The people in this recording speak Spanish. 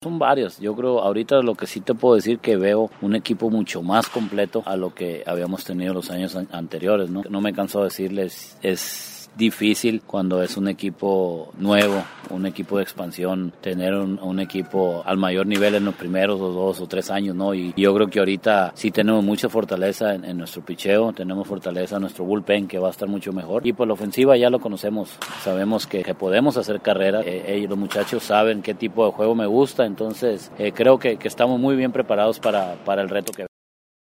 Son varios. Yo creo ahorita lo que sí te puedo decir que veo un equipo mucho más completo a lo que habíamos tenido los años anteriores. No, no me canso de decirles, es difícil cuando es un equipo nuevo, un equipo de expansión, tener un, equipo al mayor nivel en los primeros dos o tres años, ¿no? Y yo creo que ahorita sí tenemos mucha fortaleza en, nuestro picheo, tenemos fortaleza en nuestro bullpen que va a estar mucho mejor. Y por la ofensiva ya lo conocemos, sabemos que, podemos hacer carrera, eh, los muchachos saben qué tipo de juego me gusta, entonces eh, creo que, que, estamos muy bien preparados para, para el reto que